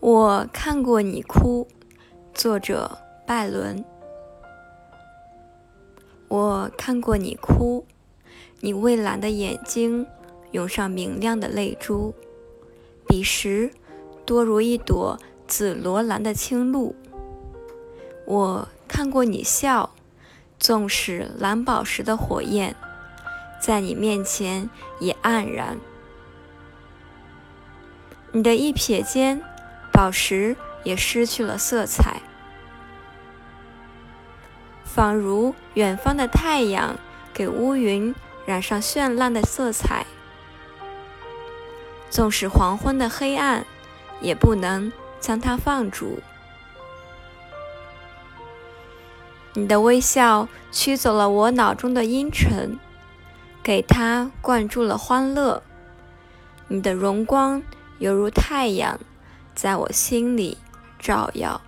我看过你哭，作者拜伦。我看过你哭，你蔚蓝的眼睛涌上明亮的泪珠，彼时多如一朵紫罗兰的青露。我看过你笑，纵使蓝宝石的火焰在你面前也黯然。你的一瞥间。宝石也失去了色彩，仿如远方的太阳给乌云染上绚烂的色彩。纵使黄昏的黑暗，也不能将它放逐。你的微笑驱走了我脑中的阴沉，给它灌注了欢乐。你的荣光犹如太阳。在我心里照耀。